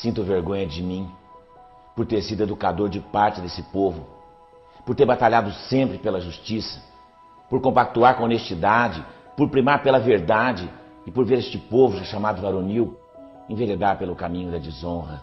Sinto vergonha de mim por ter sido educador de parte desse povo, por ter batalhado sempre pela justiça, por compactuar com honestidade, por primar pela verdade e por ver este povo chamado varonil enveredar pelo caminho da desonra.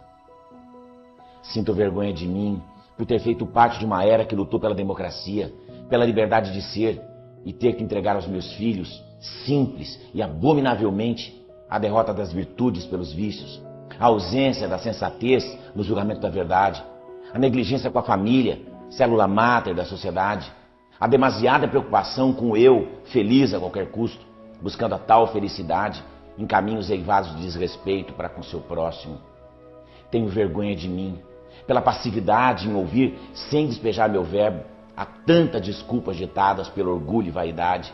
Sinto vergonha de mim por ter feito parte de uma era que lutou pela democracia, pela liberdade de ser e ter que entregar aos meus filhos, simples e abominavelmente, a derrota das virtudes pelos vícios, a ausência da sensatez no julgamento da verdade, a negligência com a família, célula máter da sociedade, a demasiada preocupação com o eu, feliz a qualquer custo, buscando a tal felicidade em caminhos eivados de desrespeito para com seu próximo. Tenho vergonha de mim, pela passividade em ouvir sem despejar meu verbo, há tantas desculpas ditadas pelo orgulho e vaidade,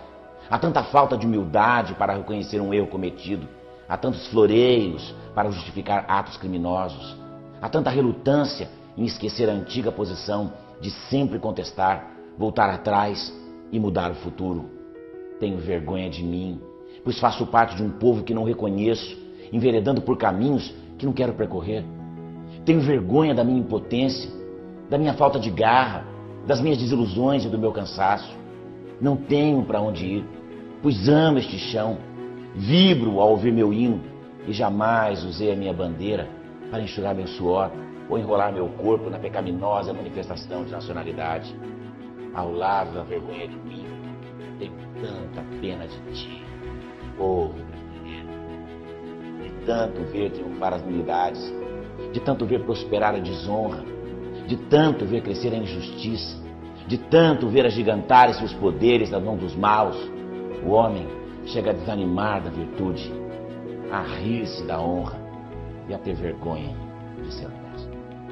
há tanta falta de humildade para reconhecer um erro cometido, há tantos floreios para justificar atos criminosos, há tanta relutância em esquecer a antiga posição de sempre contestar, voltar atrás e mudar o futuro. Tenho vergonha de mim, pois faço parte de um povo que não reconheço, enveredando por caminhos que não quero percorrer. Tenho vergonha da minha impotência, da minha falta de garra, das minhas desilusões e do meu cansaço. Não tenho para onde ir, pois amo este chão, vibro ao ouvir meu hino e jamais usei a minha bandeira para enxugar meu suor ou enrolar meu corpo na pecaminosa manifestação de nacionalidade. Ao lado da vergonha de mim, tenho tanta pena de ti, povo brasileiro. De tanto ver triunfar as milidades, de tanto ver prosperar a desonra, de tanto ver crescer a injustiça, de tanto ver agigantarem-se os poderes das mãos dos maus, o homem chega a desanimar da virtude, a rir-se da honra e a ter vergonha de ser